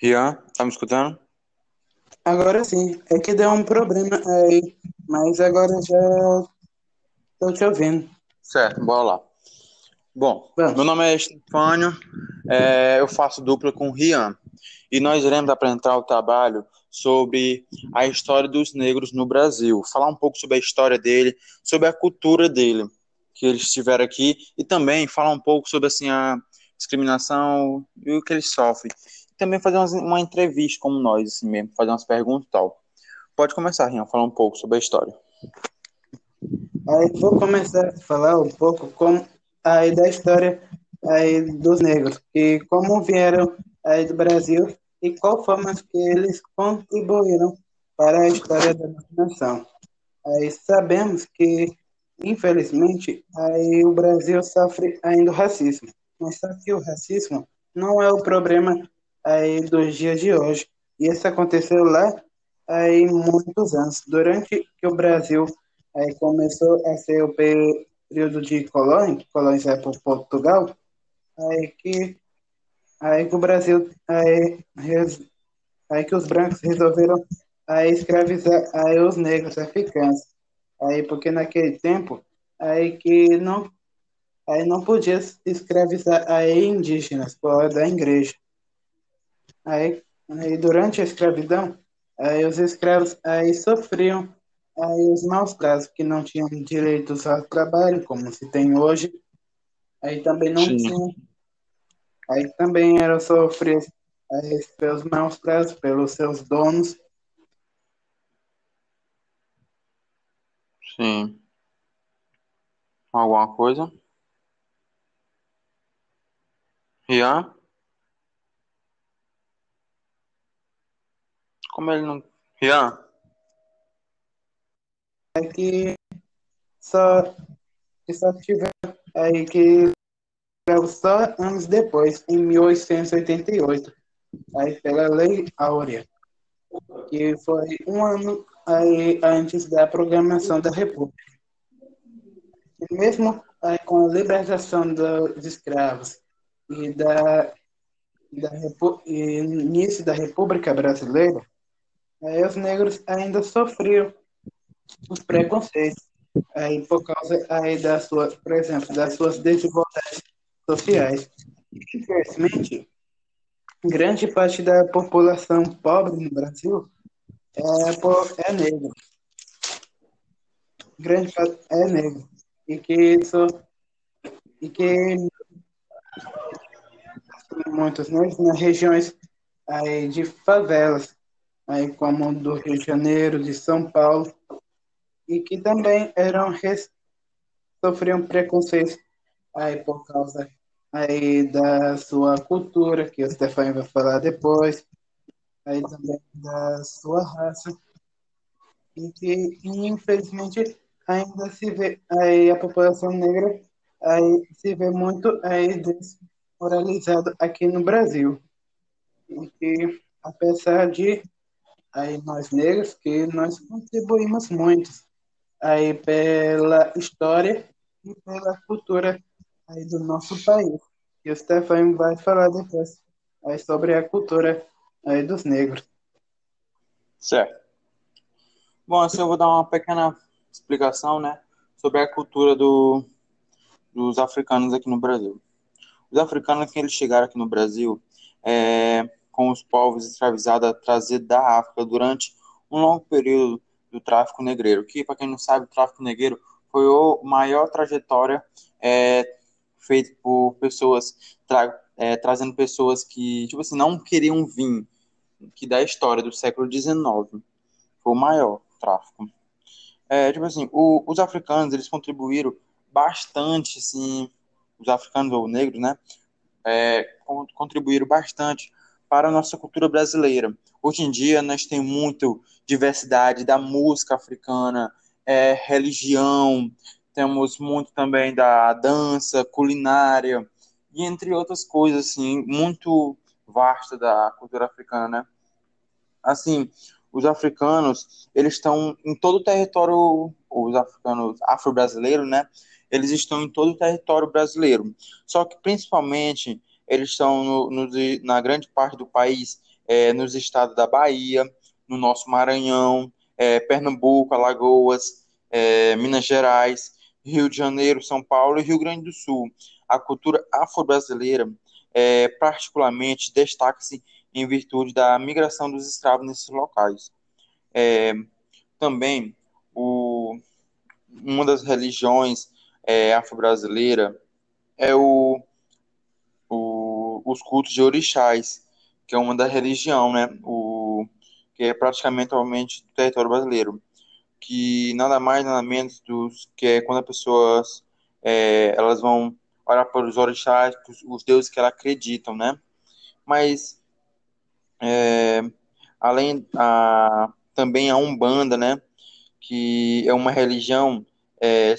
Rian, tá me escutando? Agora sim, é que deu um problema aí, mas agora já tô te ouvindo. Certo, bora lá. Bom, Vamos. meu nome é Estefânio, é, eu faço dupla com o Rian e nós iremos apresentar o trabalho sobre a história dos negros no Brasil, falar um pouco sobre a história dele, sobre a cultura dele, que eles tiveram aqui, e também falar um pouco sobre assim, a discriminação e o que eles sofrem. Também fazer umas- uma entrevista como nós, assim mesmo, fazer umas perguntas e tal. Pode começar, Rian, falar um pouco sobre a história. Aí vou começar a falar um pouco como aí da história aí dos negros, e como vieram aí do Brasil e qual forma que eles contribuíram para a história da nossa nação. Aí sabemos que, infelizmente, aí o Brasil sofre ainda o racismo, mas só que o racismo não é o problema aí dos dias de hoje. E isso aconteceu lá aí muitos anos, durante que o Brasil aí começou a ser o período de colônia, colonizado por Portugal, aí que aí que o Brasil aí, res- aí que os brancos resolveram aí escravizar aí os negros africanos, aí porque naquele tempo aí que não aí não podia escravizar aí indígenas fora da igreja. Aí, aí durante a escravidão, aí os escravos aí sofriam aí os maus tratos, que não tinham direitos ao trabalho, como se tem hoje. Aí também não Sim. tinham. Aí também eram sofridos aí, pelos maus tratos, pelos seus donos. Sim. Alguma coisa? Rian? Como ele não. Rian? Aí que só, que só tiveram aí que só anos depois, em 1888, aí pela Lei Áurea, que foi um ano aí antes da programação da República. E mesmo aí, com a libertação dos escravos e da, da e início da República Brasileira, aí os negros ainda sofriam os preconceitos aí por causa aí das suas, por exemplo, das suas desigualdades sociais. Infelizmente, grande parte da população pobre no Brasil é, é negro. Grande parte é negro. E que isso e que muitos negros nas regiões aí de favelas, aí como do Rio de Janeiro, de São Paulo, e que também eram sofriam preconceito aí por causa aí da sua cultura, que o Stefan vai falar depois, aí também da sua raça, e que infelizmente ainda se vê aí a população negra aí se vê muito aí desmoralizado aqui no Brasil. E que apesar de aí nós negros que nós contribuímos muito aí pela história e pela cultura aí do nosso país. E o Stefan vai falar depois aí sobre a cultura aí dos negros. Certo. Bom, assim eu vou dar uma pequena explicação, né, sobre a cultura do, dos africanos aqui no Brasil. Os africanos, que eles chegaram aqui no Brasil, é, com os povos escravizados trazidos da África durante um longo período do tráfico negreiro, que, para quem não sabe, o tráfico negreiro foi a maior trajetória é, feita por pessoas, tra é, trazendo pessoas que, tipo assim, não queriam vir, que da história do século XIX, foi o maior tráfico. É, tipo assim, o, os africanos, eles contribuíram bastante, assim, os africanos ou negros, né, é, con- contribuíram bastante para a nossa cultura brasileira. Hoje em dia, nós temos muita diversidade da música africana, é, religião, temos muito também da dança, culinária, e entre outras coisas, assim, muito vasta da cultura africana, né? Assim, os africanos, eles estão em todo o território, os africanos afro-brasileiros, né? Eles estão em todo o território brasileiro. Só que, principalmente, eles estão no, no, na grande parte do país é, nos estados da Bahia, no nosso Maranhão, é, Pernambuco, Alagoas, é, Minas Gerais, Rio de Janeiro, São Paulo e Rio Grande do Sul. A cultura afro-brasileira, é, particularmente, destaca-se em virtude da migração dos escravos nesses locais. É, também, o, uma das religiões é, afro-brasileira é o, o, os cultos de orixás, que é uma da religião, né? O, que é praticamente atualmente do território brasileiro, que nada mais nada menos do que é quando as pessoas é, elas vão olhar para os orixás, os, os deuses que elas acreditam, né? Mas é, além a também a umbanda, né? Que é uma religião é,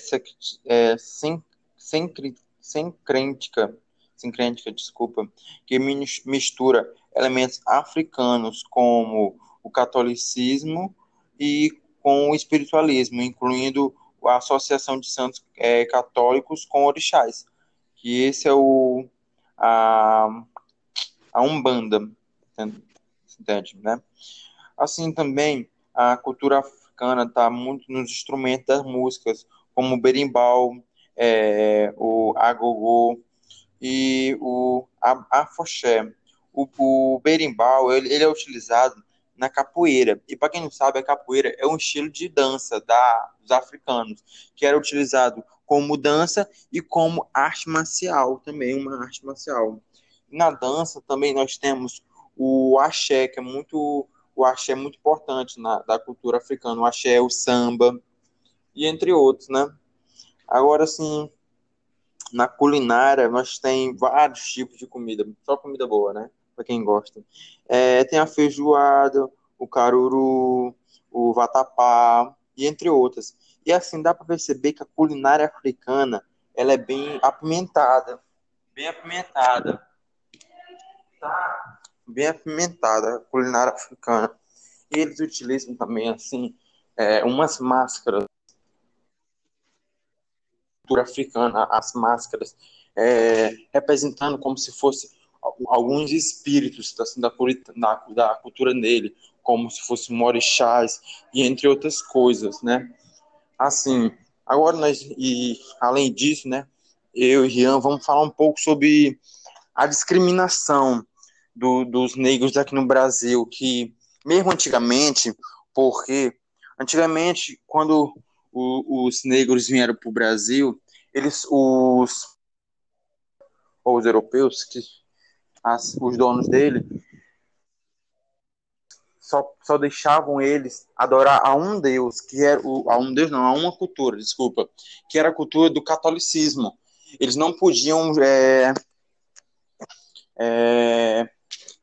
é, sem, sem, sem crêntica, sem crêntica, desculpa, que mistura elementos africanos como o catolicismo e com o espiritualismo, incluindo a associação de santos é, católicos com orixás, que esse é o a, a umbanda, entende, né? Assim também a cultura africana está muito nos instrumentos das músicas, como o berimbau, é, o agogô e o afoxé. O, o berimbau ele, ele é utilizado na capoeira. E para quem não sabe, a capoeira é um estilo de dança da, dos africanos, que era utilizado como dança e como arte marcial, também uma arte marcial. Na dança também nós temos o axé, que é muito o axé é muito importante na da cultura africana, o axé, o samba e entre outros, né? Agora sim, na culinária nós tem vários tipos de comida, só comida boa, né? para quem gosta. É, tem a feijoada, o caruru, o vatapá, e entre outras. E assim, dá para perceber que a culinária africana ela é bem apimentada. Bem apimentada. Tá? Bem apimentada, a culinária africana. E eles utilizam também, assim, é, umas máscaras cultura africana, as máscaras, é, representando como se fosse alguns espíritos assim, da, da, da cultura dele, como se fosse morixás e entre outras coisas, né? Assim, agora nós, e além disso, né, eu e Rian vamos falar um pouco sobre a discriminação do, dos negros aqui no Brasil, que mesmo antigamente, porque antigamente, quando o, os negros vieram para o Brasil, eles, os, os europeus, que as, os donos dele só, só deixavam eles adorar a um Deus, que era o, a um Deus não, a uma cultura, desculpa, que era a cultura do catolicismo. Eles não podiam é, é,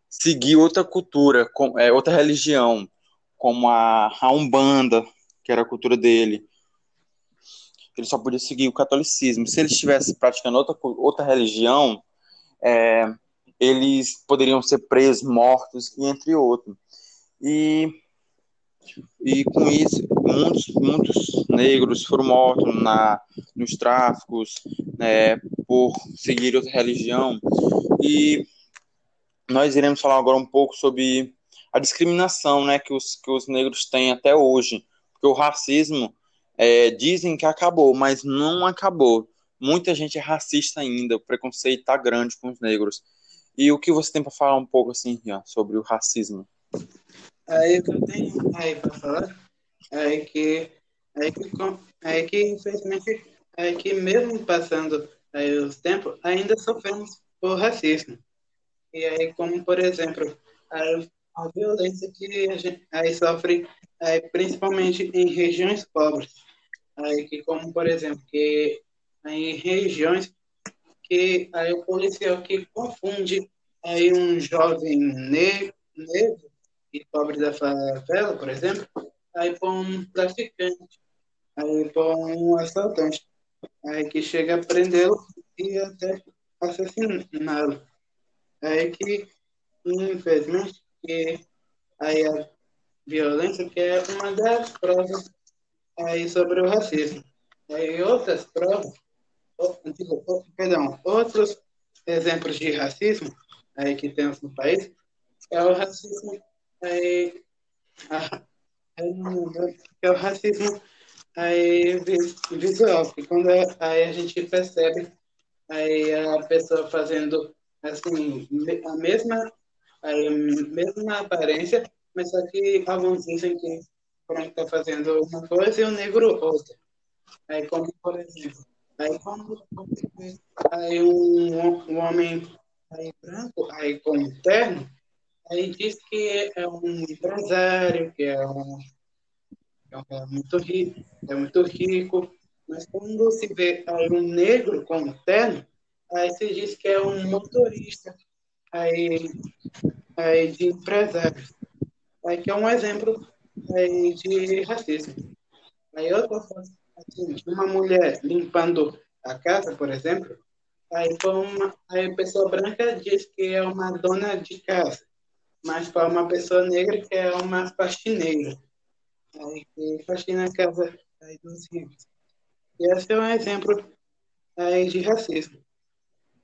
seguir outra cultura, com, é, outra religião, como a, a Umbanda, que era a cultura dele. Ele só podia seguir o catolicismo. Se ele estivesse praticando outra, outra religião, é, eles poderiam ser presos, mortos, e entre outros. E, e com isso, muitos, muitos negros foram mortos na, nos tráficos né, por seguir outra religião. E nós iremos falar agora um pouco sobre a discriminação né, que, os, que os negros têm até hoje. Porque o racismo é, dizem que acabou, mas não acabou. Muita gente é racista ainda, o preconceito está grande com os negros. E o que você tem para falar um pouco assim, Rian, sobre o racismo? Aí o que eu tenho aí para falar é que, é que, é que infelizmente, é que mesmo passando aí os tempos, ainda sofremos por racismo. E aí, como por exemplo, a, a violência que a gente aí sofre aí, principalmente em regiões pobres. Aí, que como por exemplo, que em regiões que aí o policial que confunde aí um jovem negro, negro e pobre da favela, por exemplo, aí põe um traficante, aí põe um assaltante, aí que chega a prendê-lo e até assassiná-lo. Aí que, infelizmente, que aí a violência que é uma das provas aí sobre o racismo. Aí outras provas perdão, outros exemplos de racismo aí que temos no país é o racismo é, é o racismo aí, visual, que quando aí a gente percebe aí a pessoa fazendo assim, a mesma, aí, mesma aparência, mas só que alguns dizem que pronto está fazendo uma coisa e o negro outra. Aí como, por exemplo, aí quando aí um, um homem aí branco, aí com terno, aí diz que é um empresário, que é um é muito rico, é muito rico, mas quando se vê aí um negro com terno, aí se diz que é um motorista aí, aí de empresários. Aí que é um exemplo aí de racismo. Aí outra coisa, assim, uma mulher limpando a casa, por exemplo, aí, uma, aí a pessoa branca diz que é uma dona de casa, mas para uma pessoa negra que é uma faxineira. Aí que faxina a casa aí dos ricos. E esse é um exemplo aí de racismo.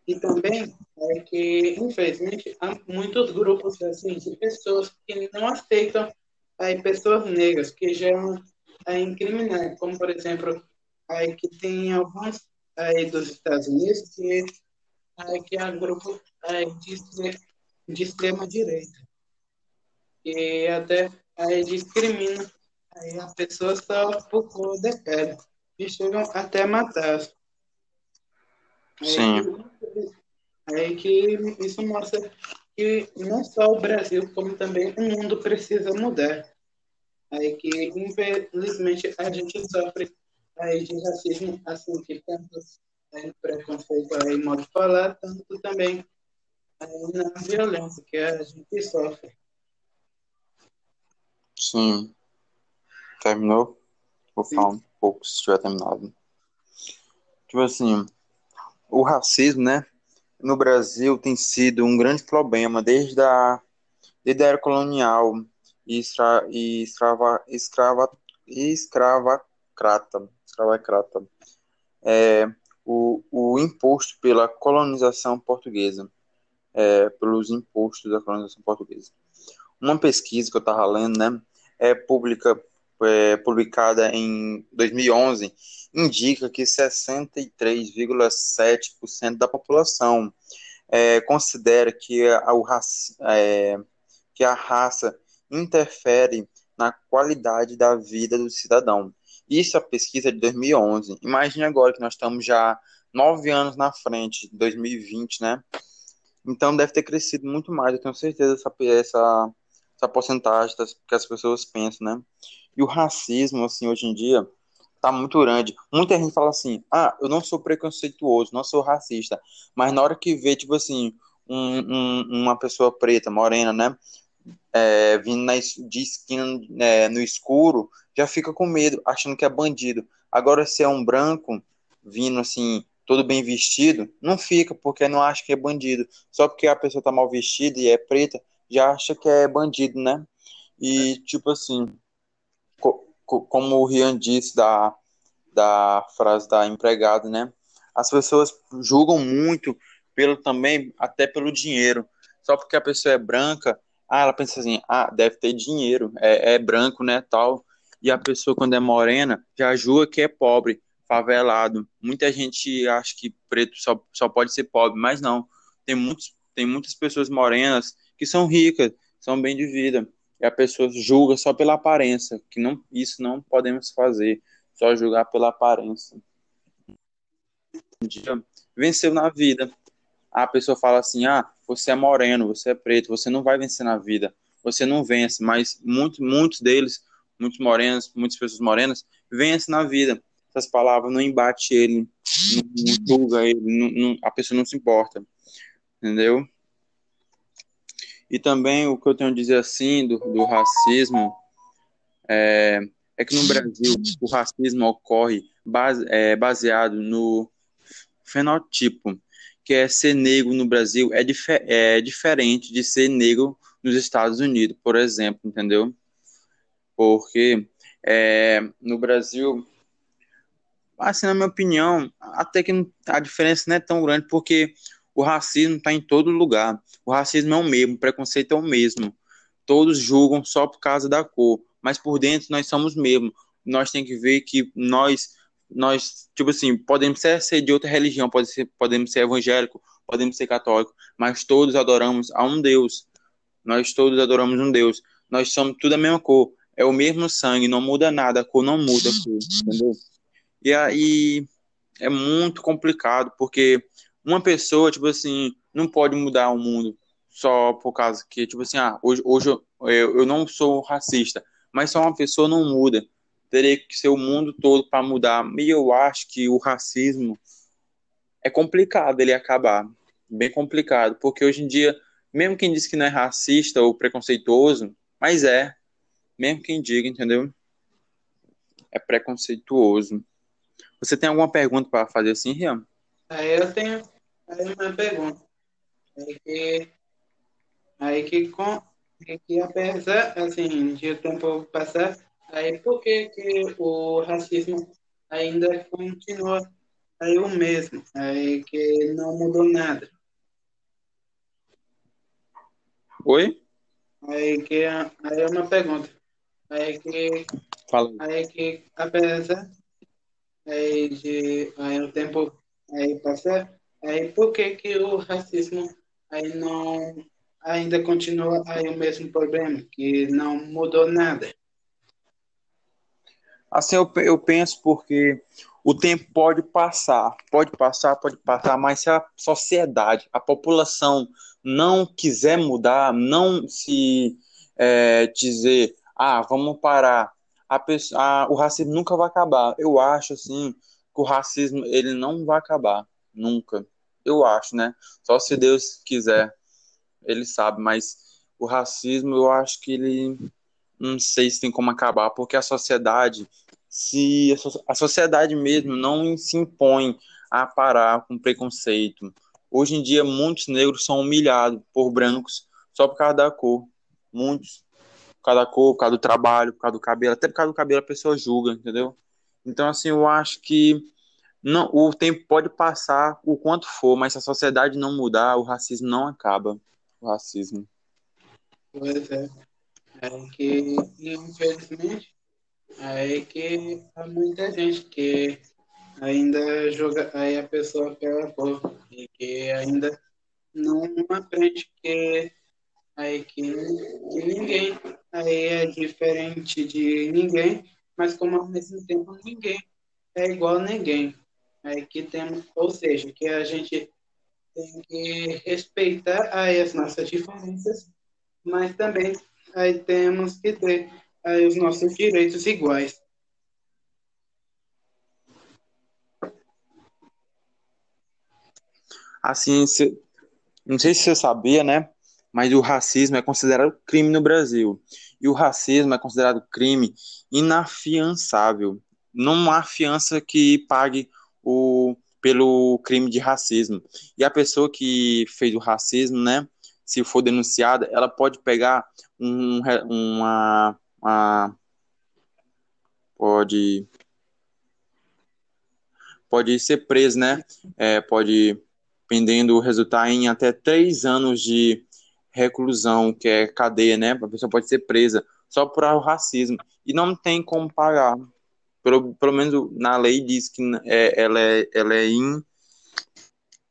E também é que, infelizmente, há muitos grupos assim, de pessoas que não aceitam aí, pessoas negras, que geram aí, criminais, como, por exemplo, aí, que tem alguns aí, dos Estados Unidos que, aí, que é grupo aí, de, de extrema-direita. E até aí, discrimina aí, a pessoa só por cor de pele. E chegam até matar. Sim. É que isso mostra que não só o Brasil, como também o mundo precisa mudar. Aí que, infelizmente, a gente sofre aí de racismo, assim, que tanto aí, preconceito aí, modo de falar, tanto também aí, na violência que a gente sofre. Sim. Terminou? Vou falar um pouco se tiver terminado. Tipo assim, o racismo, né, no Brasil tem sido um grande problema desde a, desde a era colonial e, estra, e escrava, escrava, escravacrata, escravacrata. É, o, o imposto pela colonização portuguesa, é, pelos impostos da colonização portuguesa. Uma pesquisa que eu estava lendo, né, é pública é, publicada em 2011, indica que 63,7% da população é, considera que a, o, é, que a raça interfere na qualidade da vida do cidadão. Isso é a pesquisa de 2011. Imagine agora que nós estamos já nove anos na frente, 2020, né? Então deve ter crescido muito mais, eu tenho certeza, essa, essa, essa porcentagem das, que as pessoas pensam, né? E o racismo, assim, hoje em dia, tá muito grande. Muita gente fala assim, ah, eu não sou preconceituoso, não sou racista. Mas na hora que vê, tipo assim, um, um, uma pessoa preta, morena, né? É, vindo na, de esquina é, no escuro, já fica com medo, achando que é bandido. Agora, se é um branco vindo assim, todo bem vestido, não fica, porque não acha que é bandido. Só porque a pessoa tá mal vestida e é preta, já acha que é bandido, né? E, tipo assim, como o Rian disse da, da frase da empregada, né? As pessoas julgam muito pelo também até pelo dinheiro. Só porque a pessoa é branca, ah, ela pensa assim, ah, deve ter dinheiro, é, é branco, né, tal. E a pessoa quando é morena já julga que é pobre, favelado. Muita gente acha que preto só, só pode ser pobre, mas não. Tem muitos tem muitas pessoas morenas que são ricas, são bem de vida e a pessoa julga só pela aparência, que não, isso não podemos fazer, só julgar pela aparência. Venceu na vida. A pessoa fala assim: ah, você é moreno, você é preto, você não vai vencer na vida, você não vence, mas muito, muitos deles, muitos morenos, muitas pessoas morenas, vencem na vida. Essas palavras não embatem ele, não, não julga ele, não, não, a pessoa não se importa, entendeu? E também o que eu tenho a dizer assim do, do racismo é, é, que no Brasil o racismo ocorre base, é, baseado no fenotipo, que é ser negro no Brasil é, difer é diferente de ser negro nos Estados Unidos, por exemplo, entendeu? Porque é, no Brasil, assim, na minha opinião, até que a diferença não é tão grande, porque O racismo está em todo lugar. O racismo é o mesmo, o preconceito é o mesmo. Todos julgam só por causa da cor, mas por dentro nós somos mesmo. Nós temos que ver que nós, nós tipo assim, podemos ser, ser de outra religião, pode ser, podemos ser evangélico, podemos ser católico, mas todos adoramos a um Deus. Nós todos adoramos um Deus. Nós somos tudo a mesma cor. É o mesmo sangue, não muda nada, a cor não muda, entendeu? E aí é muito complicado, porque uma pessoa, tipo assim, não pode mudar o mundo só por causa que, tipo assim, ah, hoje, hoje eu, eu não sou racista, mas só uma pessoa não muda. Teria que ser o mundo todo para mudar. E eu acho que o racismo é complicado ele acabar. Bem complicado, porque hoje em dia, mesmo quem diz que não é racista ou preconceituoso, mas é. Mesmo quem diga, entendeu? É preconceituoso. Você tem alguma pergunta para fazer assim, Rian? Aí eu tenho aí uma pergunta. Aí que, aí que, com, que apesar assim, de o tempo passar, aí por que, que o racismo ainda continua aí o mesmo? Aí que não mudou nada. Oi? Aí que aí é uma pergunta. Aí que Fala. aí que apesar aí de aí o tempo aí passar, aí por que que o racismo aí não ainda continua aí o mesmo problema, que não mudou nada? Assim, eu, eu penso porque o tempo pode passar, pode passar, pode passar, mas se a sociedade, a população não quiser mudar, não se é, dizer, ah, vamos parar, a pessoa, o racismo nunca vai acabar. Eu acho, assim, que o racismo, ele não vai acabar, nunca. Eu acho, né? Só se Deus quiser, ele sabe, mas o racismo, eu acho que ele, não sei se tem como acabar, porque a sociedade, se a sociedade mesmo não se impõe a parar com preconceito. Hoje em dia, muitos negros são humilhados por brancos só por causa da cor. Muitos por causa da cor, por causa do trabalho, por causa do cabelo, até por causa do cabelo a pessoa julga, entendeu? Então, assim, eu acho que não, o tempo pode passar o quanto for, mas se a sociedade não mudar, o racismo não acaba. O racismo. Pois é. É que, infelizmente, é que há muita gente que ainda joga aí a pessoa pela cor e que ainda não aprende que aí que, que ninguém aí é diferente de ninguém, mas como ao mesmo tempo ninguém é igual a ninguém. Aí que temos, ou seja, que a gente tem que respeitar aí as nossas diferenças, mas também aí temos que ter aí os nossos direitos iguais. Assim, se, não sei se você sabia, né? mas o racismo é considerado crime no Brasil. E o racismo é considerado crime inafiançável. Não há fiança que pague o, pelo crime de racismo. E a pessoa que fez o racismo, né, se for denunciada, ela pode pegar um, uma, uma pode pode ser preso, né? É, pode, pendendo resultar em até três anos de reclusão, que é cadeia, né? A pessoa pode ser presa só por racismo. E não tem como pagar. Pelo, pelo menos na lei diz que é, ela, é, ela, é in,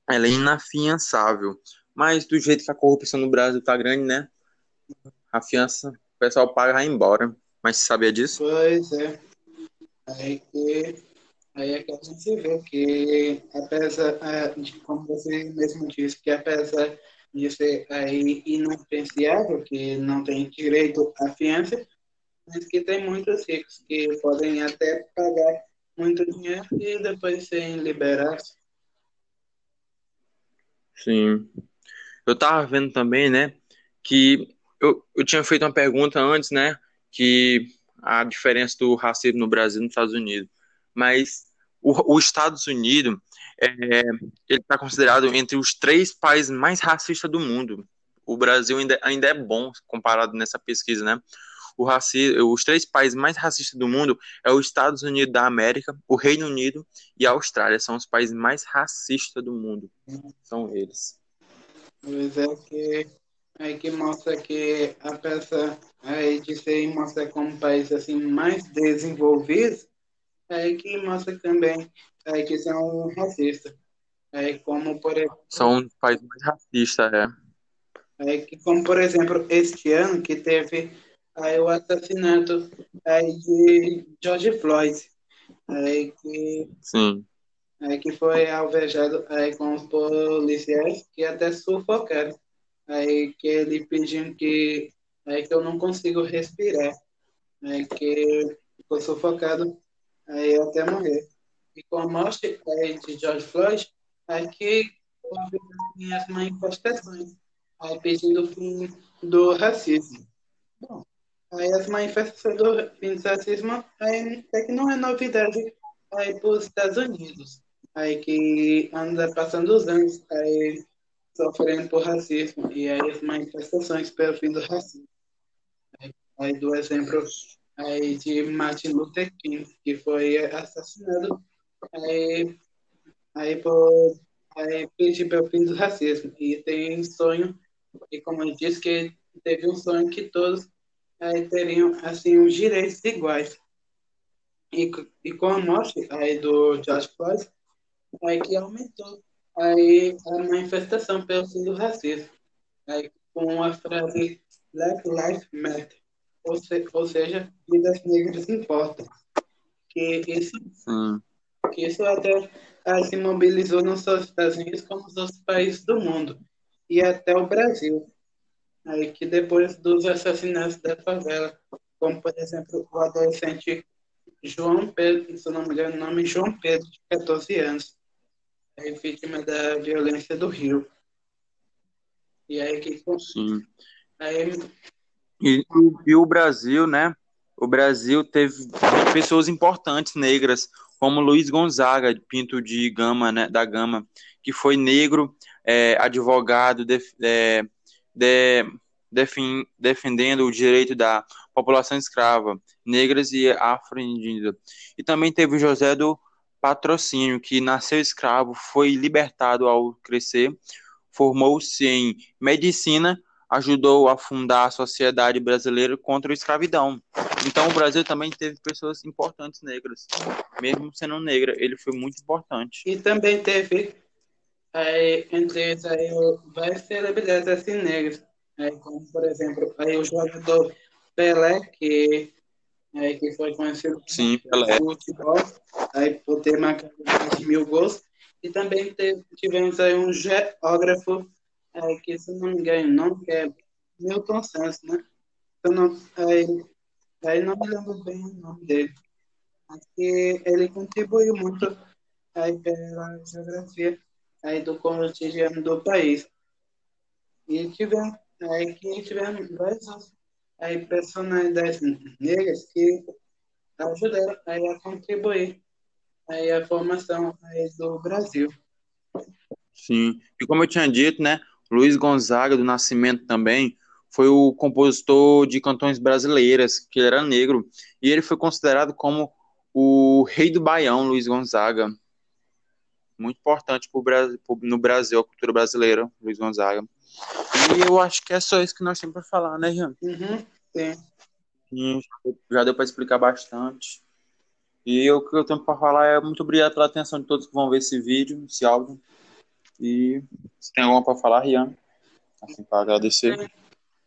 ela é inafiançável. Mas do jeito que a corrupção no Brasil tá grande, né? A fiança, o pessoal paga e vai embora. Mas você sabia disso? Pois é. Aí que, aí é que a gente vê que, apesar, é, de, como você mesmo disse, que apesar de ser aí inapreciável, que não tem direito à fiança, mas que tem muitos ricos que podem até pagar muito dinheiro e depois serem liberados. Sim. Eu tava vendo também, né, que eu, eu tinha feito uma pergunta antes, né, que a diferença do racismo no Brasil e nos Estados Unidos. Mas os Estados Unidos, é, ele está considerado entre os três países mais racistas do mundo. O Brasil ainda, ainda é bom comparado nessa pesquisa, né? O os três países mais racistas do mundo é os Estados Unidos da América, o Reino Unido e a Austrália. São os países mais racistas do mundo. São eles. Pois é que aí que mostra que a peça aí de ser mostra como um país assim mais desenvolvido, aí que mostra também aí que são racistas. Aí como por exemplo, são um país mais racista, é. Aí que como por exemplo este ano que teve aí o assassinato aí de George Floyd, aí que Sim. Aí que foi alvejado aí com os policiais que até sufocaram aí que ele pediu que aí que eu não consigo respirar, aí que ficou sufocado aí até morrer. E com a morte aí de George Floyd, aí que houve as manifestações, aí pedindo o fim do racismo. Bom, aí as manifestações do fim do racismo aí, é que não é novidade aí para os Estados Unidos, aí que anda passando os anos aí sofrendo por racismo e aí as manifestações pelo fim do racismo. Aí, aí do exemplo aí de Martin Luther King, que foi assassinado aí, aí por aí pedir pelo fim do racismo. E tem sonho, e como eu disse, que teve um sonho que todos aí, teriam assim os direitos iguais. E, e com a morte aí do George Floyd, aí que aumentou aí a manifestação pelo fim do racismo, aí, com a frase Black Lives Matter, ou, se, ou seja, vidas negras importam. Que isso, Sim. que isso até aí, se mobilizou não só os Estados Unidos, como os outros países do mundo, e até o Brasil. Aí que depois dos assassinatos da favela, como por exemplo o adolescente João Pedro, se não me engano, o nome João Pedro, de 14 anos, é vítima da violência do Rio. E aí que Sim. aí, E, e o Brasil, né? O Brasil teve pessoas importantes negras, como Luiz Gonzaga Pinto de Gama, né, da Gama, que foi negro, é, advogado, é, de, defin, defendendo o direito da população escrava, negras e afro-indígenas. E também teve José do Patrocínio, que nasceu escravo, foi libertado ao crescer, formou-se em medicina, ajudou a fundar a Sociedade Brasileira contra a Escravidão. Então, o Brasil também teve pessoas importantes negras. Mesmo sendo negra, ele foi muito importante. e também teve aí, entre eles aí, várias celebridades assim negras, aí, como por exemplo aí, o jogador Pelé, que, aí, que foi conhecido Sim, Pelé. futebol, aí, por ter marcado mil gols. E também teve, tivemos aí um geógrafo, aí, que se não me engano, o nome que é Milton Santos, né? Eu não, aí, aí não me lembro bem o nome dele. Mas que ele contribuiu muito aí pela geografia aí do cotidiano do país. E tivemos aí que tivemos várias aí personalidades negras que ajudaram aí a contribuir aí a formação aí do Brasil. Sim. E como eu tinha dito, né? Luiz Gonzaga do Nascimento também foi o compositor de cantões brasileiras, que ele era negro, e ele foi considerado como o rei do baião, Luiz Gonzaga. Muito importante pro Brasil, no Brasil, a cultura brasileira, Luiz Gonzaga. E eu acho que é só isso que nós temos para falar, né, Jean? Uhum, sim. Já deu para explicar bastante. E o que eu tenho para falar é muito obrigado pela atenção de todos que vão ver esse vídeo, esse áudio. E se tem alguma para falar, Rian? Assim, para agradecer.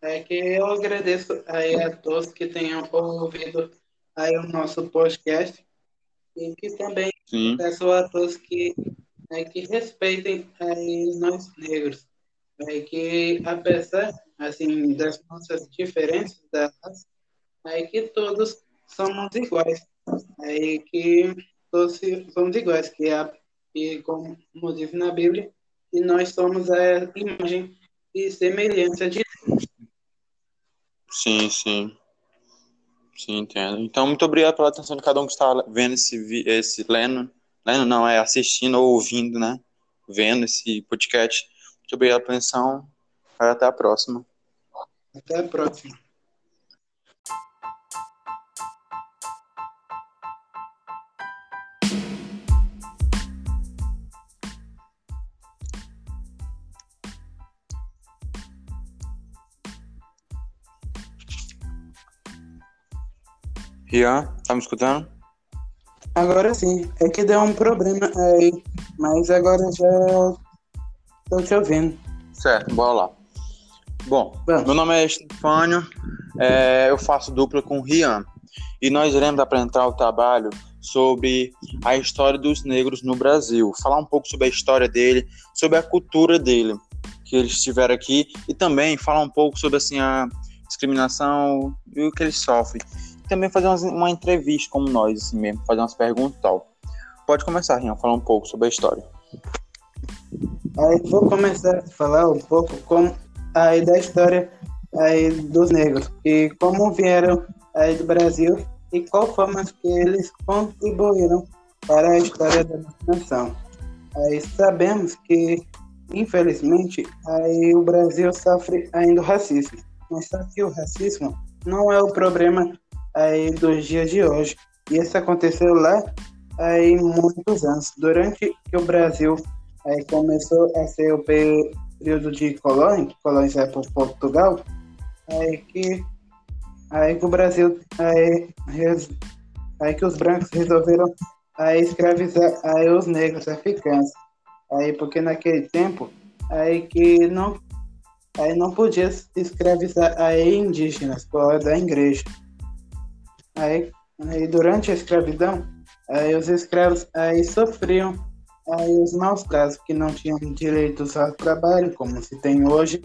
É que eu agradeço aí a todos que tenham ouvido aí o nosso podcast e que também Sim, peço a todos que, é, que respeitem aí nós negros. É que apesar assim das nossas diferenças da é que todos somos iguais. É que todos somos iguais, que a e como diz na Bíblia, e nós somos a imagem e semelhança de sim, sim. Sim, entendo. Então, muito obrigado pela atenção de cada um que está vendo esse, esse lendo, Lendo não, é assistindo ou ouvindo, né? Vendo esse podcast. Muito obrigado pela atenção. Até a próxima. Até a próxima. Rian, tá me escutando? Agora sim. É que deu um problema aí, mas agora já tô te ouvindo. Certo, bora lá. Bom, Vamos. meu nome é Estefânio, é, eu faço dupla com o Rian e nós iremos apresentar o trabalho sobre a história dos negros no Brasil, falar um pouco sobre a história dele, sobre a cultura dele, que eles tiveram aqui, e também falar um pouco sobre assim, a discriminação e o que eles sofrem. Também fazer uma, uma entrevista como nós, assim mesmo, fazer umas perguntas e tal. Pode começar, Rian, falar um pouco sobre a história. Aí vou começar a falar um pouco como aí da história aí dos negros e como vieram aí do Brasil e qual forma que eles contribuíram para a história da nação. Aí sabemos que, infelizmente, aí o Brasil sofre ainda racismo, mas só que o racismo não é o problema aí dos dias de hoje. E isso aconteceu lá aí muitos anos. Durante que o Brasil aí começou a ser o período de colônia, colônia por Portugal, aí que Aí que o Brasil, aí, aí que os brancos resolveram aí escravizar aí os negros africanos. Aí porque naquele tempo, aí que não, aí não podia escravizar aí indígenas por da igreja. Aí, aí durante a escravidão, aí os escravos aí sofriam aí os maus casos, que não tinham direitos ao trabalho, como se tem hoje.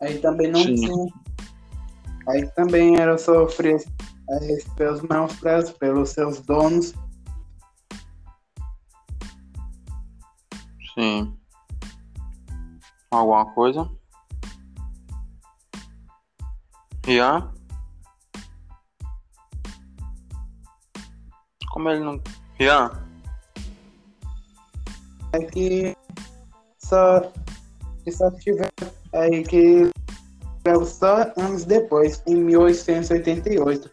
Aí também não Sim. tinham Aí também era sofrer pelos maus tratos, pelos seus donos. Sim. Alguma coisa? Rian? Como ele não. Rian? É que só, que só tiver aí que só anos depois, em 1888,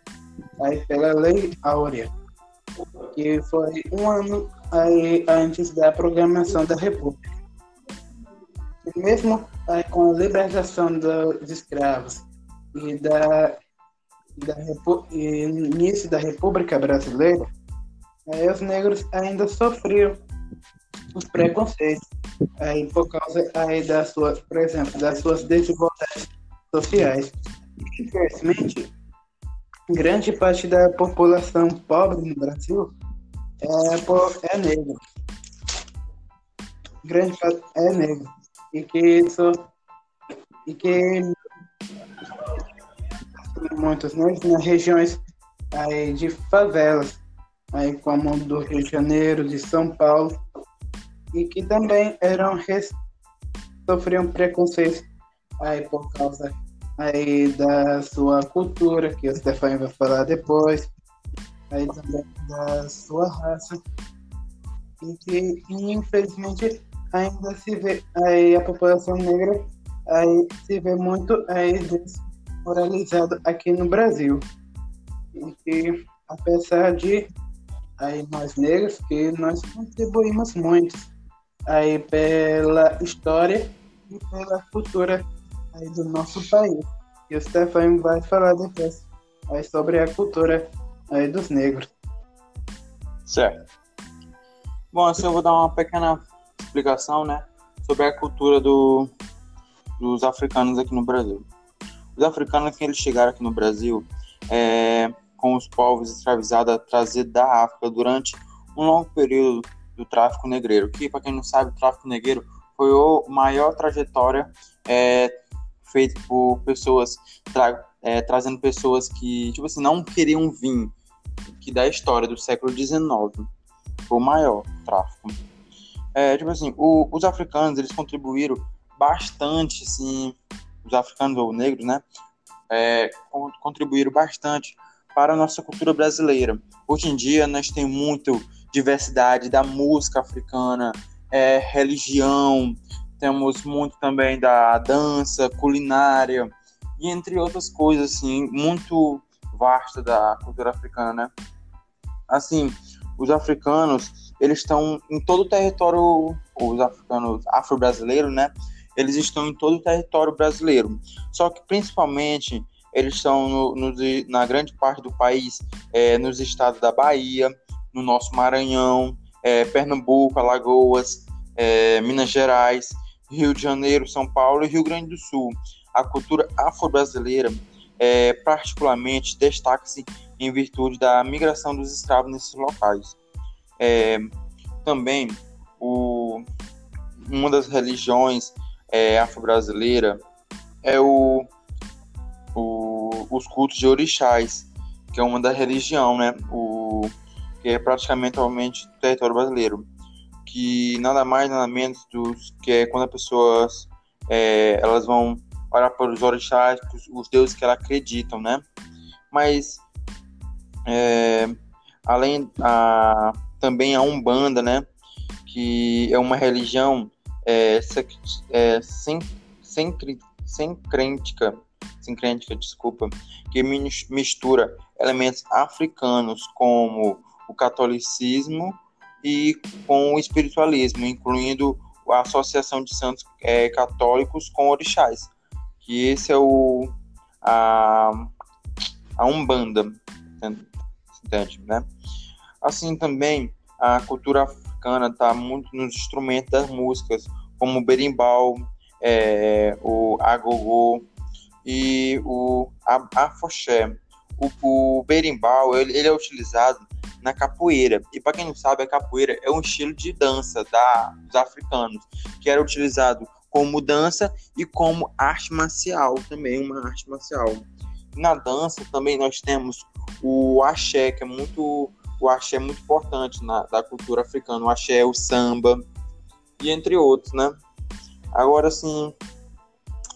aí pela Lei Áurea, que foi um ano aí, antes da programação da República. E mesmo aí, com a libertação dos escravos e da, da e início da República Brasileira, aí, os negros ainda sofriam os preconceitos aí por causa aí da sua, por exemplo, das suas desigualdades sociais. Infelizmente, grande parte da população pobre no Brasil é, por, é negra. Grande parte é negra. E que isso. E que muitos negros nas regiões aí de favelas, aí como do Rio de Janeiro, de São Paulo, e que também eram sofriam preconceito aí por causa aí da sua cultura, que o Stefan vai falar depois, aí também da sua raça, e que infelizmente ainda se vê aí a população negra aí se vê muito aí desmoralizado aqui no Brasil. E que apesar de aí nós negros que nós contribuímos muito aí pela história e pela cultura aí do nosso país. E o Stefan vai falar depois aí sobre a cultura aí dos negros. Certo. Bom, assim eu vou dar uma pequena explicação, né, sobre a cultura do, dos africanos aqui no Brasil. Os africanos que eles chegaram aqui no Brasil é, com os povos escravizados trazidos da África durante um longo período do tráfico negreiro, que, para quem não sabe, o tráfico negreiro foi a maior trajetória é, feito por pessoas tra é, trazendo pessoas que, tipo assim, não queriam vir, que da história do século XIX foi o maior tráfico. É, tipo assim, o, os africanos, eles contribuíram bastante, assim, os africanos ou negros, né, é, contribuíram bastante para a nossa cultura brasileira. Hoje em dia, nós temos muito diversidade da música africana, é, religião, temos muito também da dança, culinária e entre outras coisas assim, muito vasta da cultura africana, né? Assim, os africanos, eles estão em todo o território, os africanos afro-brasileiros, né? Eles estão em todo o território brasileiro. Só que principalmente eles estão no, no, na grande parte do país, é, nos estados da Bahia, no nosso Maranhão, é, Pernambuco, Alagoas, é, Minas Gerais, Rio de Janeiro, São Paulo e Rio Grande do Sul. A cultura afro-brasileira, é, particularmente, destaca-se em virtude da migração dos escravos nesses locais. É, também, o, uma das religiões é, afro-brasileira é o, o, os cultos de orixás, que é uma da religião, né? O, que é praticamente atualmente do território brasileiro, que nada mais nada menos do que é quando as pessoas é, elas vão olhar para os orixás, os, os deuses que elas acreditam, né? Mas é, além a também a umbanda, né? Que é uma religião é, é, sem, sem, sem sem crêntica, desculpa, que mistura elementos africanos como o catolicismo e com o espiritualismo, incluindo a associação de santos é, católicos com orixás, que esse é o a, a umbanda, entende, né? Assim também a cultura africana está muito nos instrumentos das músicas, como o berimbau, é, o agogô e o afoxé. O, o berimbau ele, ele é utilizado na capoeira. E para quem não sabe, a capoeira é um estilo de dança da, dos africanos, que era utilizado como dança e como arte marcial também, uma arte marcial. Na dança também nós temos o axé, que é muito o axé é muito importante na da cultura africana, o axé, o samba e entre outros, né? Agora sim,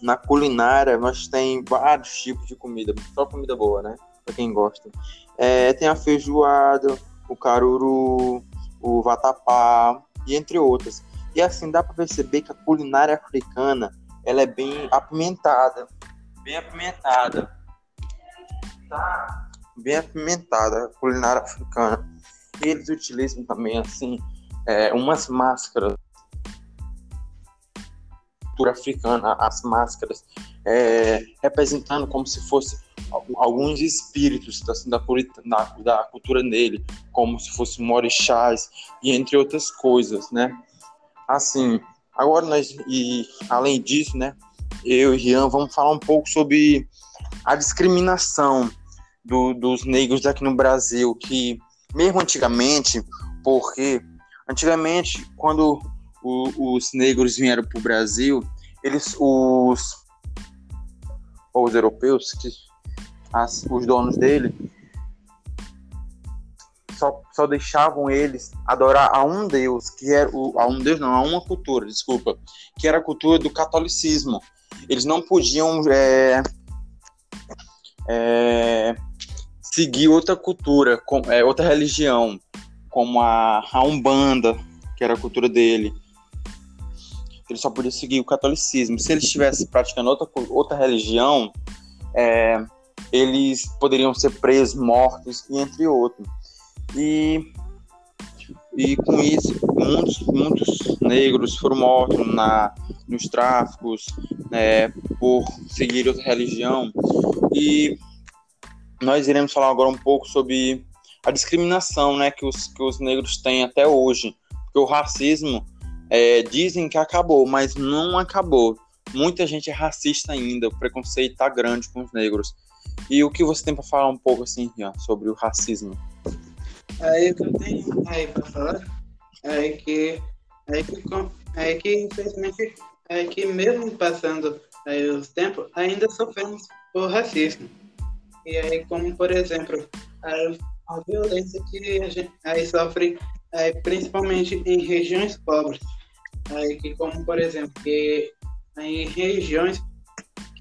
na culinária nós tem vários tipos de comida, só comida boa, né? Para quem gosta. É, tem a feijoada, o caruru, o vatapá e entre outras. E assim dá para perceber que a culinária africana ela é bem apimentada, bem apimentada. Tá bem apimentada a culinária africana. Eles utilizam também assim é, umas máscaras cultura africana, as máscaras, é, representando como se fosse alguns espíritos assim, da, da, da, cultura dele, como se fossem orixás e entre outras coisas, né? Assim, agora nós, e além disso, né, eu e Rian vamos falar um pouco sobre a discriminação do, dos negros aqui no Brasil, que mesmo antigamente, porque antigamente, quando o, os negros vieram para o Brasil, eles, os, os europeus, que, as, os donos dele, só, só deixavam eles adorar a um Deus, que era o, a um Deus não, a uma cultura, desculpa, que era a cultura do catolicismo. Eles não podiam é, é, seguir outra cultura, com, é, outra religião, como a, a Umbanda, que era a cultura dele. Ele só podia seguir o catolicismo. Se ele estivesse praticando outra, outra religião, é, eles poderiam ser presos, mortos, e entre outros. E, e com isso, muitos, muitos negros foram mortos na, nos tráficos né, por seguir outra religião. E nós iremos falar agora um pouco sobre a discriminação né, que, os, que os negros têm até hoje. Porque o racismo é, dizem que acabou, mas não acabou. Muita gente é racista ainda, o preconceito está grande com os negros. E o que você tem para falar um pouco assim, Rian, sobre o racismo? Aí que eu tenho aí para falar é que, é que, é que infelizmente, é que mesmo passando aí os tempos, ainda sofremos por racismo. E aí, como por exemplo, a, a violência que a gente aí sofre aí, principalmente em regiões pobres. Aí, que como por exemplo, que em regiões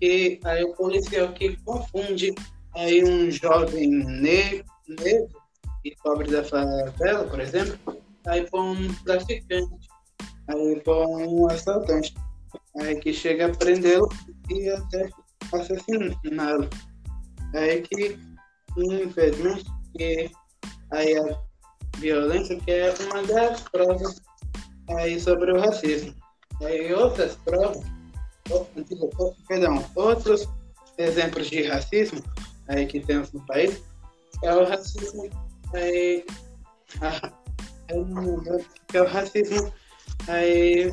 que aí o policial que confunde aí um jovem negro, negro e pobre da favela, por exemplo, aí com um traficante, aí com um assaltante, aí que chega a prendê-lo e até assassiná-lo. Aí que, infelizmente, que aí a violência que é uma das provas aí sobre o racismo. Aí outras provas, perdão, outros exemplos de racismo aí que temos no país é o racismo aí, a, é, é o racismo aí,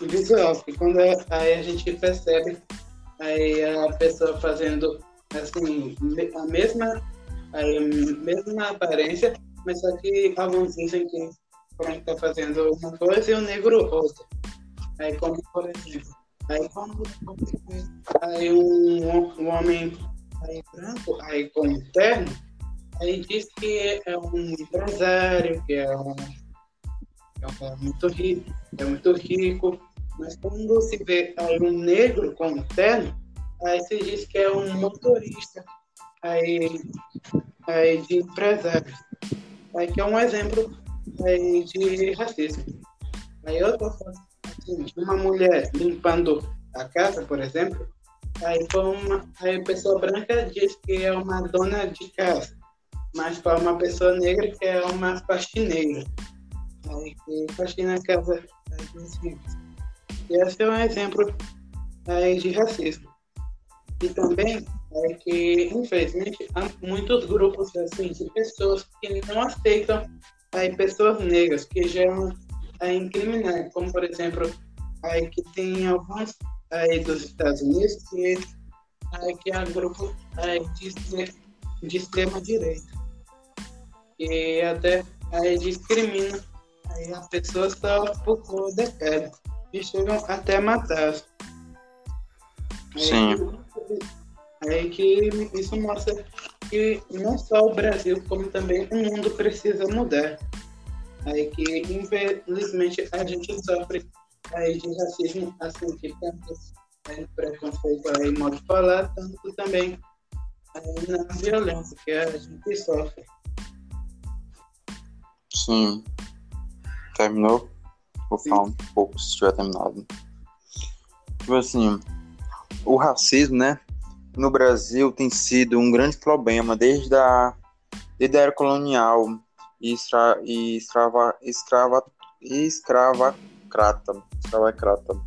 visual, que quando aí a gente percebe aí a pessoa fazendo assim, a mesma, a mesma aparência, mas só que alguns dizem que o branco está fazendo uma coisa e o negro outra. Aí como por exemplo, aí quando aí um, um homem aí branco, aí com terno, aí diz que é um empresário, que é um, é um muito rico, é muito rico, mas quando se vê aí um negro com terno, aí se diz que é um motorista aí, aí de empresários. Aí que é um exemplo aí de racismo. Aí outra coisa, assim, uma mulher limpando a casa, por exemplo, aí, uma, aí a pessoa branca diz que é uma dona de casa, mas para uma pessoa negra que é uma faxineira. Aí que faxina a casa dos ricos. E esse é um exemplo aí de racismo. E também é que, infelizmente, há muitos grupos assim, de pessoas que não aceitam aí, pessoas negras, que geram aí, criminais, como, por exemplo, aí, que tem alguns aí, dos Estados Unidos que, aí, que é um grupo aí, de, de extrema-direita. E até aí, discrimina aí, as pessoas só por cor da pele. E chegam até matar. Sim. É que isso mostra que não só o Brasil, como também o mundo precisa mudar. Aí que, infelizmente, a gente sofre aí de racismo, assim, que tanto aí, preconceito aí, modo de falar, tanto também aí, na violência que a gente sofre. Sim. Terminou? Vou Sim. falar um pouco se tiver terminado. Tipo assim, o racismo, né, no Brasil tem sido um grande problema desde a, desde a era colonial e, estra, e escrava, escrava, escravacrata, escravacrata.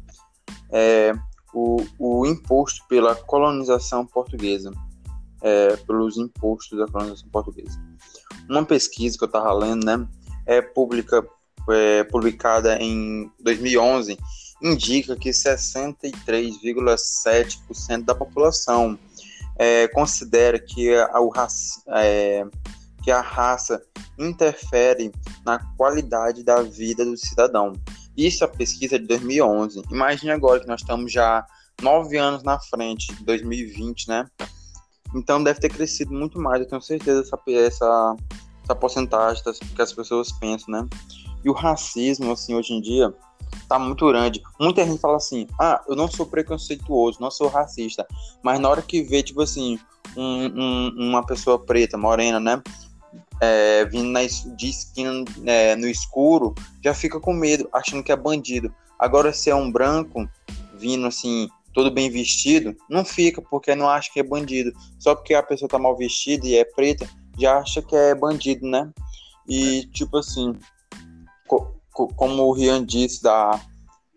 É, o, o imposto pela colonização portuguesa, é, pelos impostos da colonização portuguesa. Uma pesquisa que eu estava lendo, né, é, publica, é publicada em 2011 indica que 63,7% da população é, considera que a, é, que a raça interfere na qualidade da vida do cidadão. Isso é a pesquisa de 2011. Imagine agora que nós estamos já nove anos na frente, 2020, né? Então deve ter crescido muito mais, eu tenho certeza, essa, essa, essa porcentagem que as pessoas pensam, né? E o racismo, assim, hoje em dia, tá muito grande. Muita gente fala assim: ah, eu não sou preconceituoso, não sou racista. Mas na hora que vê, tipo assim, um, um, uma pessoa preta, morena, né? É, vindo na, de esquina é, no escuro, já fica com medo, achando que é bandido. Agora, se é um branco vindo assim, todo bem vestido, não fica, porque não acha que é bandido. Só porque a pessoa tá mal vestida e é preta, já acha que é bandido, né? E, tipo assim, como o Rian disse da,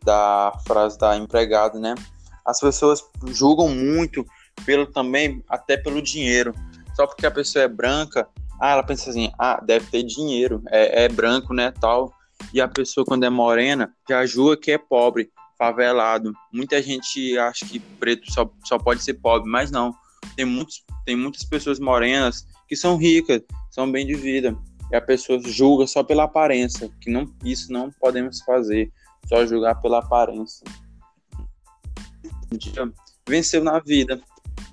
da frase da empregada, né? As pessoas julgam muito pelo também até pelo dinheiro. Só porque a pessoa é branca, ah, ela pensa assim, ah, deve ter dinheiro, é, é branco, né, tal. E a pessoa quando é morena já julga que é pobre, favelado. Muita gente acha que preto só, só pode ser pobre, mas não. Tem, muitos, tem muitas pessoas morenas que são ricas, são bem de vida e a pessoa julga só pela aparência, que não, isso não podemos fazer, só julgar pela aparência. Venceu na vida.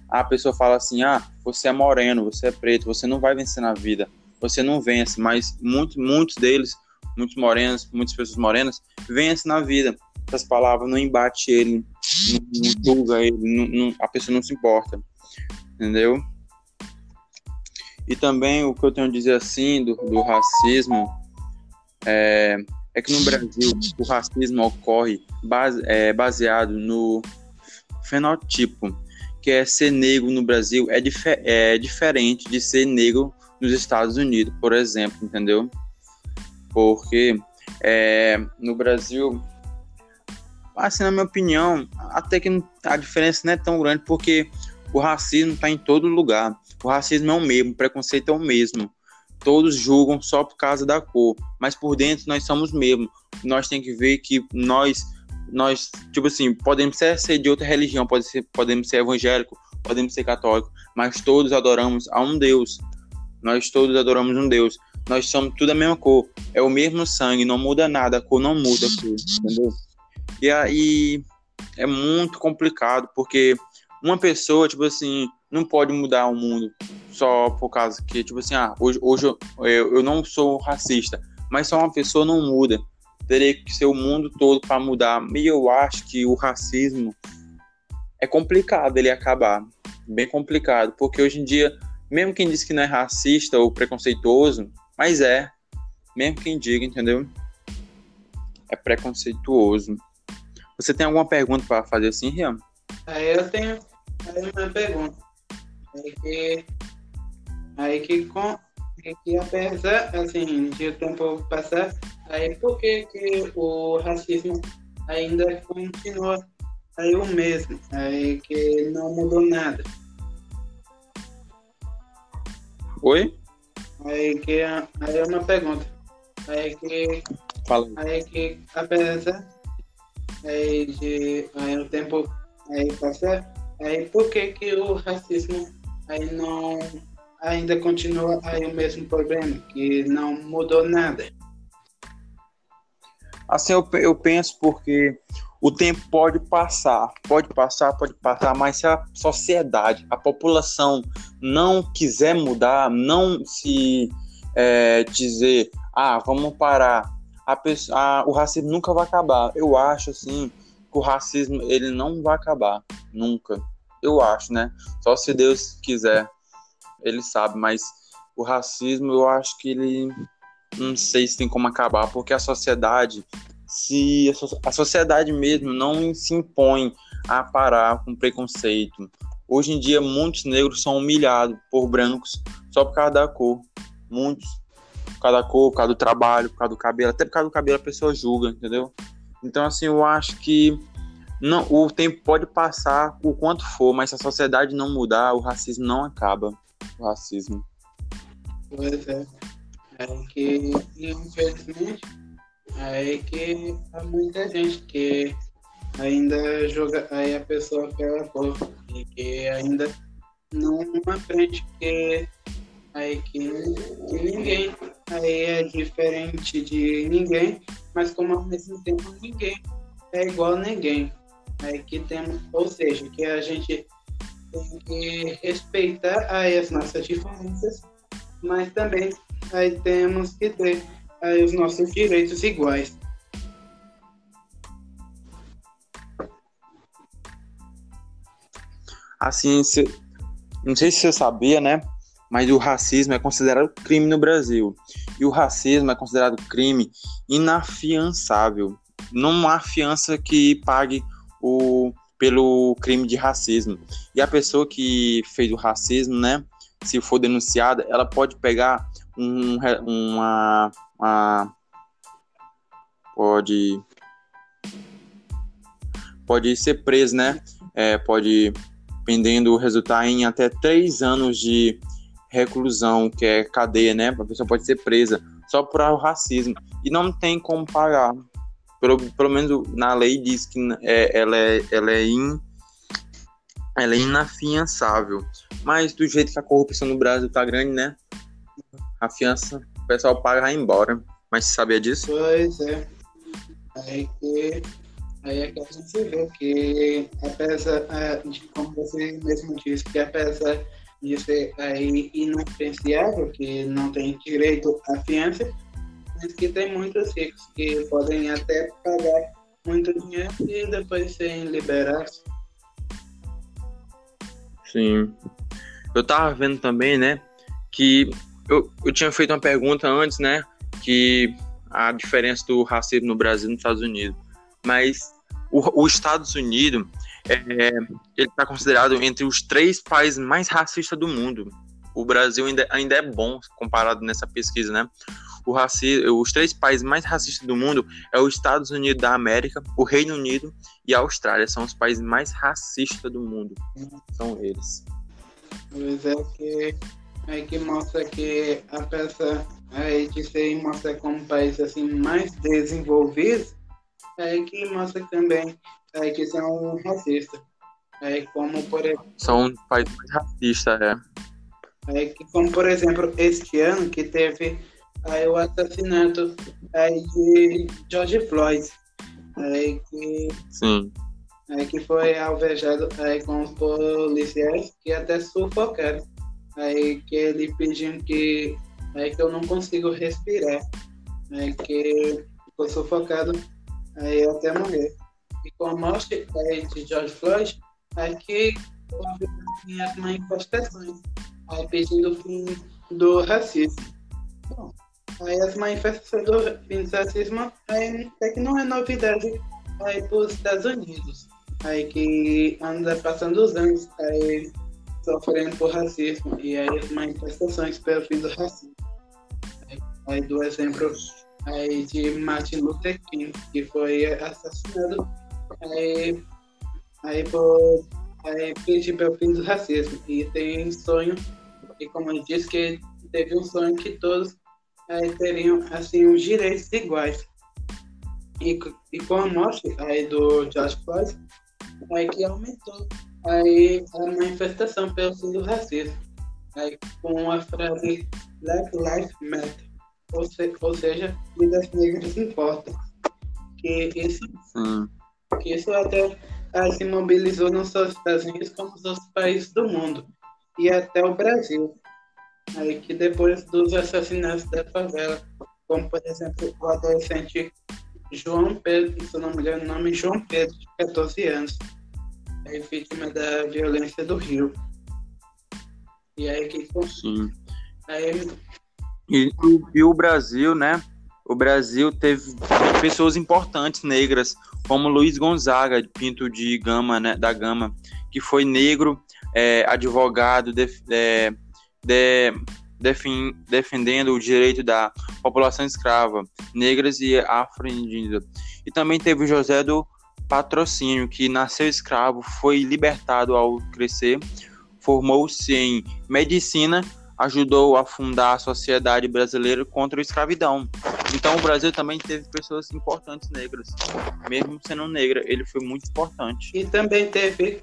A pessoa fala assim: ah, você é moreno, você é preto, você não vai vencer na vida, você não vence, mas muitos, muitos deles, muitos morenos, muitas pessoas morenas, vencem na vida. Essas palavras não embate ele, não, não julga ele, não, não, a pessoa não se importa, entendeu? E também o que eu tenho a dizer assim do, do racismo é, é, que no Brasil o racismo ocorre base, é, baseado no fenotipo, que é ser negro no Brasil é, é diferente de ser negro nos Estados Unidos, por exemplo, entendeu? Porque é, no Brasil, assim, na minha opinião, até que a diferença não é tão grande, porque O racismo está em todo lugar. O racismo é o mesmo, o preconceito é o mesmo. Todos julgam só por causa da cor, mas por dentro nós somos mesmo. Nós tem que ver que nós, nós, tipo assim, podemos ser, ser de outra religião, pode ser, podemos ser evangélico, podemos ser católico, mas todos adoramos a um Deus. Nós todos adoramos um Deus. Nós somos tudo a mesma cor. É o mesmo sangue, não muda nada, a cor não muda, entendeu? E aí é muito complicado, porque uma pessoa, tipo assim, não pode mudar o mundo só por causa que, tipo assim, ah, hoje, hoje eu, eu não sou racista, mas só uma pessoa não muda. Teria que ser o mundo todo para mudar. E eu acho que o racismo é complicado ele acabar. Bem complicado, porque hoje em dia, mesmo quem diz que não é racista ou preconceituoso, mas é. Mesmo quem diga, entendeu? É preconceituoso. Você tem alguma pergunta para fazer assim, Rian? Aí eu tenho uma pergunta. Aí que, aí que com que apesar assim, de o tempo passar, aí por que, que o racismo ainda continua aí o mesmo, aí que não mudou nada? Oi? Aí que aí é uma pergunta. Aí que Fala. aí que apesar aí de aí o tempo aí passar, aí por que que o racismo aí não ainda continua aí o mesmo problema, que não mudou nada? Assim eu, eu penso porque o tempo pode passar, pode passar, pode passar, mas se a sociedade, a população não quiser mudar, não se é, dizer, ah, vamos parar, a pessoa, a, o racismo nunca vai acabar. Eu acho assim que o racismo ele não vai acabar nunca. Eu acho, né? Só se Deus quiser, ele sabe. Mas o racismo eu acho que ele não sei se tem como acabar, porque a sociedade se a sociedade mesmo não se impõe a parar com preconceito. Hoje em dia, muitos negros são humilhados por brancos só por causa da cor. Muitos causa da cor, por causa do trabalho, por causa do cabelo, até por causa do cabelo a pessoa julga, entendeu? Então, assim, eu acho que não, o tempo pode passar o quanto for, mas se a sociedade não mudar, o racismo não acaba. O racismo. Pois é. É que, infelizmente, é que há muita gente que ainda joga aí a pessoa pela cor e que ainda não aprende que aí que, que ninguém aí é diferente de ninguém, mas como ao mesmo tempo ninguém é igual a ninguém. Aí que temos, ou seja, que a gente tem que respeitar aí as nossas diferenças, mas também aí temos que ter aí os nossos direitos iguais. Assim, se, não sei se você sabia, né? mas o racismo é considerado crime no Brasil. E o racismo é considerado crime inafiançável. Não há fiança que pague o, pelo crime de racismo. E a pessoa que fez o racismo, né, se for denunciada, ela pode pegar um, uma, uma pode pode ser preso, né? É, pode pendendo resultar em até três anos de reclusão, que é cadeia, né? A pessoa pode ser presa só por racismo. E não tem como pagar. Pelo, pelo menos na lei diz que é, ela, é, ela, é in, ela é inafiançável. Mas do jeito que a corrupção no Brasil tá grande, né? A fiança, o pessoal paga e vai embora. Mas você sabia disso? Pois é. Aí que, aí é que a gente vê que apesar de, como você mesmo disse, que apesar de ser aí inapreciável, que não tem direito à fiança, mas que tem muitos ricos que podem até pagar muito dinheiro e depois serem liberados. Sim. Eu tava vendo também, né, que eu, eu tinha feito uma pergunta antes, né, que a diferença do racismo no Brasil e nos Estados Unidos. Mas o, os Estados Unidos, é, ele está considerado entre os três países mais racistas do mundo. O Brasil ainda, ainda é bom comparado nessa pesquisa, né? O raci os três países mais racistas do mundo é os Estados Unidos da América, o Reino Unido e a Austrália. São os países mais racistas do mundo. São eles. Pois é que, é que mostra que a peça aí de ser mostra como país assim mais desenvolvido, é que mostra também é que são racistas. É como por exemplo, são um país mais racista, é. É que como por exemplo este ano que teve aí o assassinato aí de George Floyd, aí que Sim. Aí que foi alvejado aí com os policiais que até sufocaram. Aí que ele pediu que aí que eu não consigo respirar. Aí que ficou sufocado aí até morrer. E com a morte aí de George Floyd, aqui houve as manifestações, aí pedindo o fim do racismo. Bom, aí as manifestações do fim do racismo aí, é que não é novidade aí para os Estados Unidos, aí que anda passando os anos aí sofrendo por racismo e aí as manifestações pelo fim do racismo. Aí, aí do exemplo aí de Martin Luther King, que foi assassinado aí, aí por aí pedir pelo fim do racismo. E tem sonho, e como eu disse, que teve um sonho que todos aí, teriam assim, os direitos iguais. E, e com a morte aí, do George Floyd, aí que aumentou aí, a manifestação pelo fim do racismo. Aí, com a frase Black Lives Matter, ou, se, ou seja, vidas negras importam. Que isso, Sim. que isso até aí, se mobilizou não só os Estados Unidos, como os outros países do mundo, e até o Brasil. Aí que depois dos assassinatos da favela, como por exemplo o adolescente João Pedro, se não me engano, o nome é João Pedro, de 14 anos, aí vítima da violência do Rio. E aí que Sim. aí, E, e o Brasil, né? O Brasil teve pessoas importantes negras, como Luiz Gonzaga, de Pinto de Gama, né, da Gama, que foi negro, é, advogado, def, é, de, defin, defendendo o direito da população escrava, negras e afro-indígenas. E também teve José do Patrocínio, que nasceu escravo, foi libertado ao crescer, formou-se em medicina, ajudou a fundar a Sociedade Brasileira contra a Escravidão. Então o Brasil também teve pessoas importantes negras. Mesmo sendo negra, ele foi muito importante. E também teve,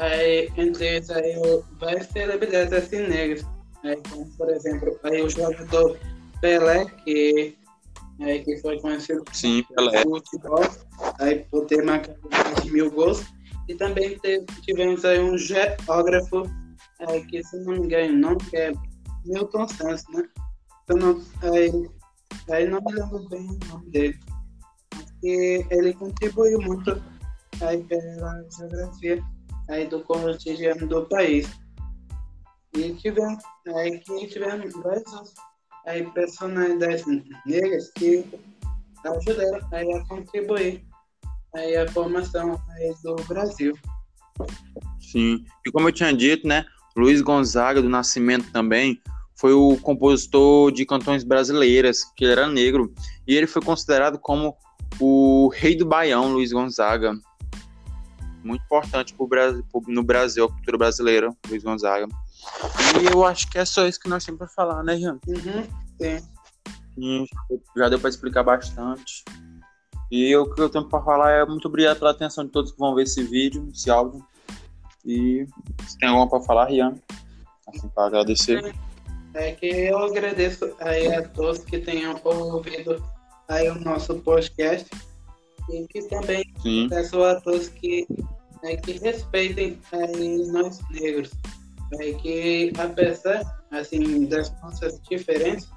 aí, entre eles, aí, várias celebridades assim negras. Aí, como, por exemplo, aí, o jogador Pelé, que, aí, que foi conhecido Sim, Pelé. por futebol, aí, por ter marcado mais de mil gols. E também teve, tivemos aí um geógrafo, aí, que se não me engano, o nome que é Milton Santos, né? Eu não, aí, aí não me lembro bem o nome dele. E ele contribuiu muito aí pela geografia aí do cotidiano do país. E tivemos, aí que tivemos várias aí personalidades negras que ajudaram aí a contribuir aí a formação aí do Brasil. Sim. E como eu tinha dito, né? Luiz Gonzaga do Nascimento também foi o compositor de cantões brasileiras, que ele era negro, e ele foi considerado como o rei do baião, Luiz Gonzaga. Muito importante pro Brasil, pro- no Brasil, a cultura brasileira, Luiz Gonzaga. E eu acho que é só isso que nós temos para falar, né, Jean? Uhum, sim. E já deu para explicar bastante. E o que eu tenho para falar é muito obrigado pela atenção de todos que vão ver esse vídeo, esse áudio. E se tem alguma para falar, Rian? Assim, para agradecer. É que eu agradeço aí a todos que tenham ouvido aí o nosso podcast e que também Sim, todos que, é, que respeitem aí nós negros. É que apesar assim, das nossas diferenças,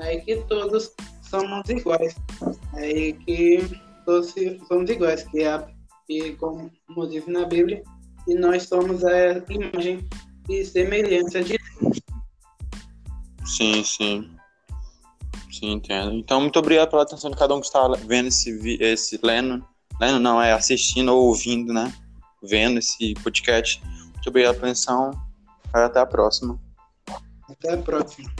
é que todos somos iguais. É que todos somos iguais, que, a, que como diz na Bíblia, e nós somos a imagem e semelhança de sim, sim. Sim, entendo. Então, muito obrigado pela atenção de cada um que está vendo esse, esse lendo, lendo não, é assistindo ou ouvindo, né? Vendo esse podcast. Muito obrigado pela atenção. Até a próxima. Até a próxima.